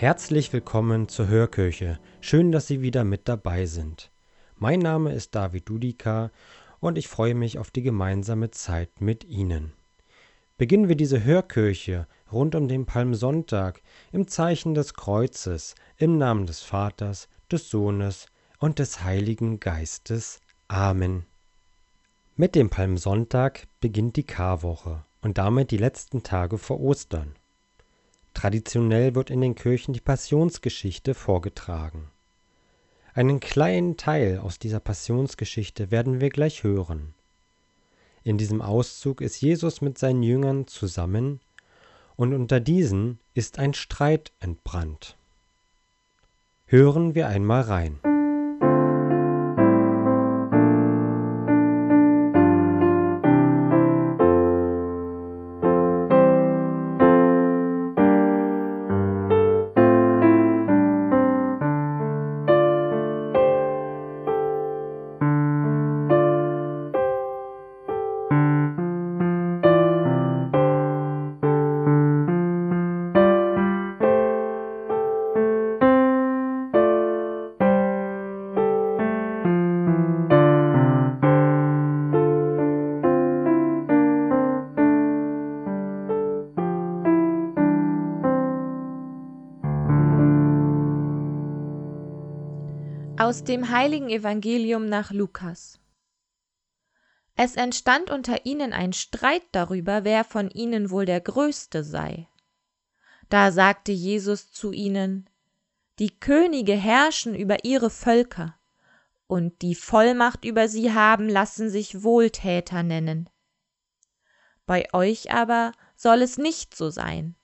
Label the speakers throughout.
Speaker 1: Herzlich willkommen zur Hörkirche. Schön, dass Sie wieder mit dabei sind. Mein Name ist David Dudika und ich freue mich auf die gemeinsame Zeit mit Ihnen. Beginnen wir diese Hörkirche rund um den Palmsonntag im Zeichen des Kreuzes, im Namen des Vaters, des Sohnes und des Heiligen Geistes. Amen. Mit dem Palmsonntag beginnt die Karwoche und damit die letzten Tage vor Ostern. Traditionell wird in den Kirchen die Passionsgeschichte vorgetragen. Einen kleinen Teil aus dieser Passionsgeschichte werden wir gleich hören. In diesem Auszug ist Jesus mit seinen Jüngern zusammen und unter diesen ist ein Streit entbrannt. Hören wir einmal rein.
Speaker 2: Aus dem heiligen Evangelium nach Lukas. Es entstand unter ihnen ein Streit darüber, wer von ihnen wohl der Größte sei. Da sagte Jesus zu ihnen, Die Könige herrschen über ihre Völker, und die Vollmacht über sie haben, lassen sich Wohltäter nennen. Bei euch aber soll es nicht so sein,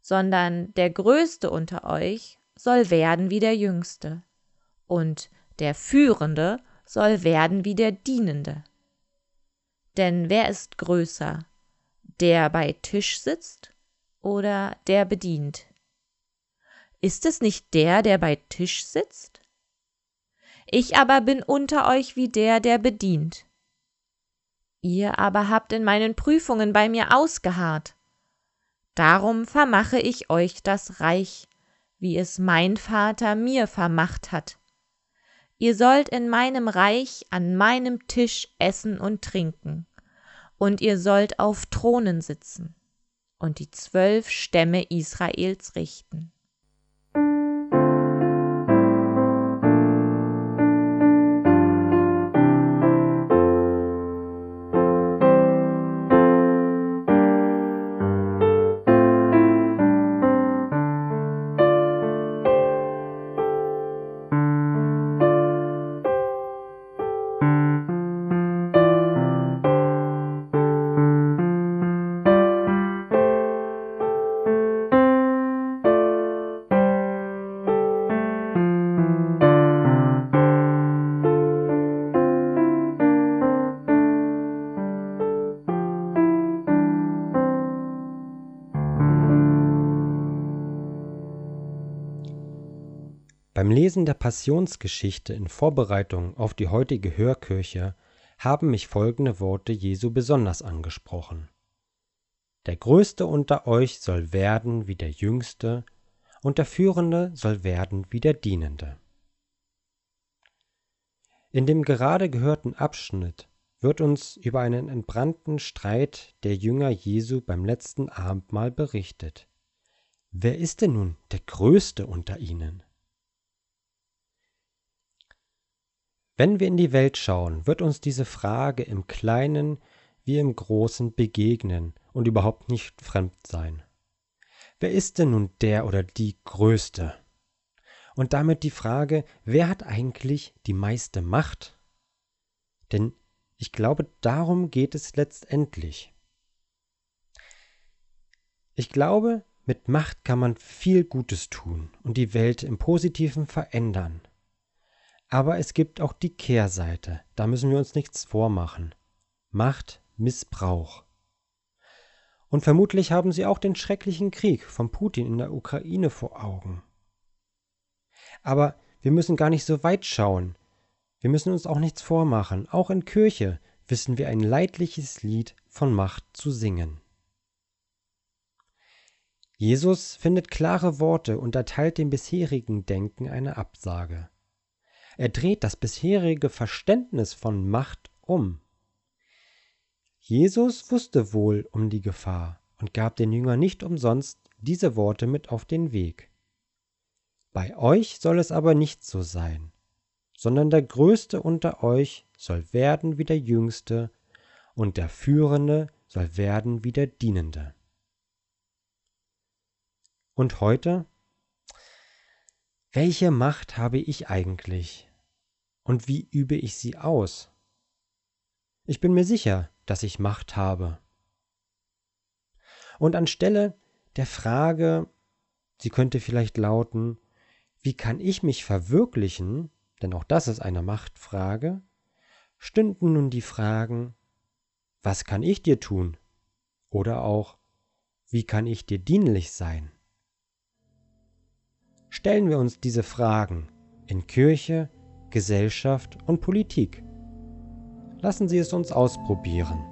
Speaker 2: sondern der Größte unter euch soll werden wie der Jüngste und der Führende soll werden wie der Dienende. Denn wer ist größer, der bei Tisch sitzt oder der bedient? Ist es nicht der, der bei Tisch sitzt? Ich aber bin unter euch wie der, der bedient. Ihr aber habt in meinen Prüfungen bei mir ausgeharrt. Darum vermache ich euch das Reich, wie es mein Vater mir vermacht hat. Ihr sollt in meinem Reich an meinem Tisch essen und trinken, und ihr sollt auf Thronen sitzen und die zwölf Stämme Israels richten.
Speaker 1: Beim Lesen der Passionsgeschichte in Vorbereitung auf die heutige Hörkirche haben mich folgende Worte Jesu besonders angesprochen. Der Größte unter euch soll werden wie der Jüngste, und der Führende soll werden wie der Dienende. In dem gerade gehörten Abschnitt wird uns über einen entbrannten Streit der Jünger Jesu beim letzten Abendmahl berichtet. Wer ist denn nun der Größte unter ihnen? Wenn wir in die Welt schauen, wird uns diese Frage im Kleinen wie im Großen begegnen und überhaupt nicht fremd sein. Wer ist denn nun der oder die Größte? Und damit die Frage, wer hat eigentlich die meiste Macht? Denn ich glaube, darum geht es letztendlich. Ich glaube, mit Macht kann man viel Gutes tun und die Welt im Positiven verändern. Aber es gibt auch die Kehrseite, da müssen wir uns nichts vormachen. Macht Missbrauch. Und vermutlich haben Sie auch den schrecklichen Krieg von Putin in der Ukraine vor Augen. Aber wir müssen gar nicht so weit schauen. Wir müssen uns auch nichts vormachen. Auch in Kirche wissen wir ein leidliches Lied von Macht zu singen. Jesus findet klare Worte und erteilt dem bisherigen Denken eine Absage. Er dreht das bisherige Verständnis von Macht um. Jesus wusste wohl um die Gefahr und gab den Jüngern nicht umsonst diese Worte mit auf den Weg. Bei euch soll es aber nicht so sein, sondern der Größte unter euch soll werden wie der Jüngste, und der Führende soll werden wie der Dienende. Und heute? Welche Macht habe ich eigentlich? Und wie übe ich sie aus? Ich bin mir sicher, dass ich Macht habe. Und anstelle der Frage, sie könnte vielleicht lauten, wie kann ich mich verwirklichen, denn auch das ist eine Machtfrage, stünden nun die Fragen, was kann ich dir tun? Oder auch, wie kann ich dir dienlich sein? Stellen wir uns diese Fragen in Kirche, Gesellschaft und Politik. Lassen Sie es uns ausprobieren.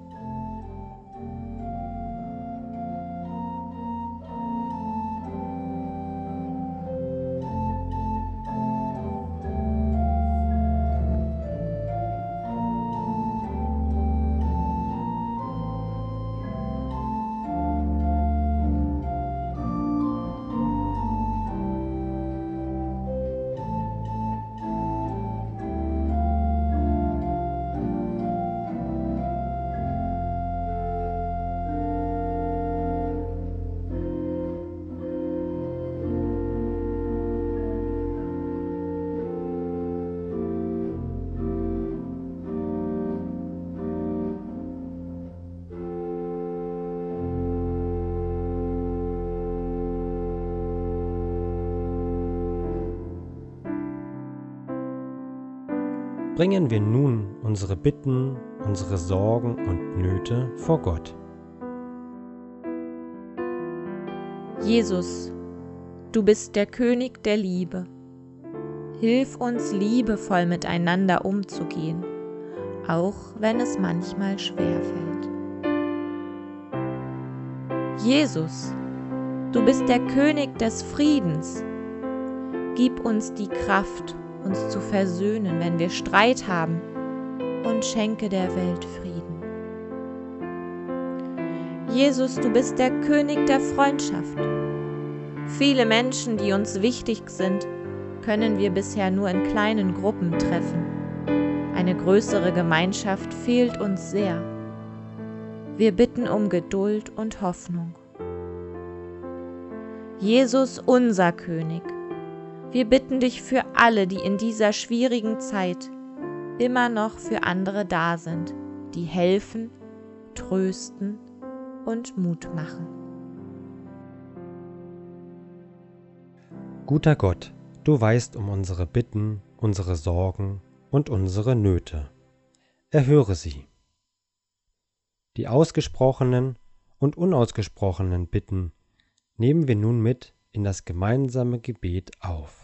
Speaker 1: Bringen wir nun unsere Bitten, unsere Sorgen und Nöte vor Gott.
Speaker 2: Jesus, du bist der König der Liebe. Hilf uns liebevoll miteinander umzugehen, auch wenn es manchmal schwer fällt. Jesus, du bist der König des Friedens. Gib uns die Kraft uns zu versöhnen, wenn wir Streit haben, und schenke der Welt Frieden. Jesus, du bist der König der Freundschaft. Viele Menschen, die uns wichtig sind, können wir bisher nur in kleinen Gruppen treffen. Eine größere Gemeinschaft fehlt uns sehr. Wir bitten um Geduld und Hoffnung. Jesus, unser König, wir bitten dich für alle, die in dieser schwierigen Zeit immer noch für andere da sind, die helfen, trösten und Mut machen.
Speaker 1: Guter Gott, du weißt um unsere Bitten, unsere Sorgen und unsere Nöte. Erhöre sie. Die ausgesprochenen und unausgesprochenen Bitten nehmen wir nun mit in das gemeinsame Gebet auf.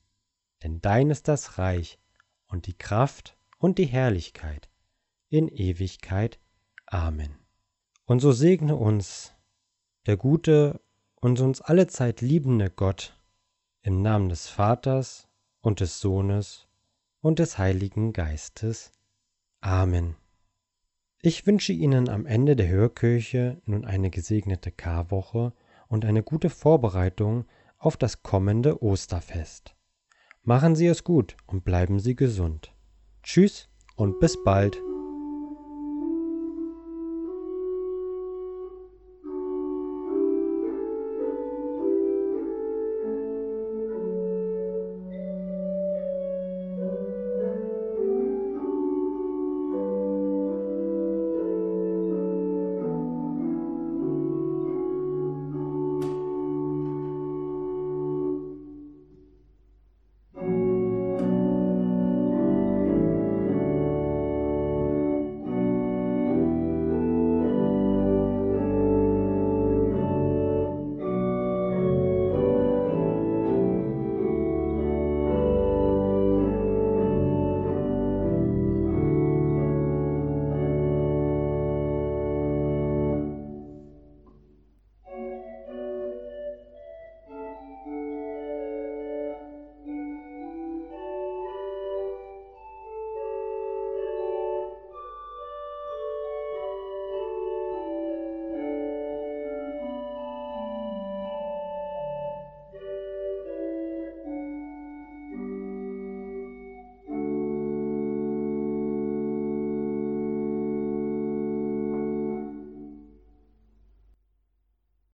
Speaker 1: denn dein ist das Reich und die Kraft und die Herrlichkeit in Ewigkeit. Amen. Und so segne uns der gute und uns allezeit liebende Gott im Namen des Vaters und des Sohnes und des Heiligen Geistes. Amen. Ich wünsche Ihnen am Ende der Hörkirche nun eine gesegnete Karwoche und eine gute Vorbereitung auf das kommende Osterfest. Machen Sie es gut und bleiben Sie gesund. Tschüss und bis bald.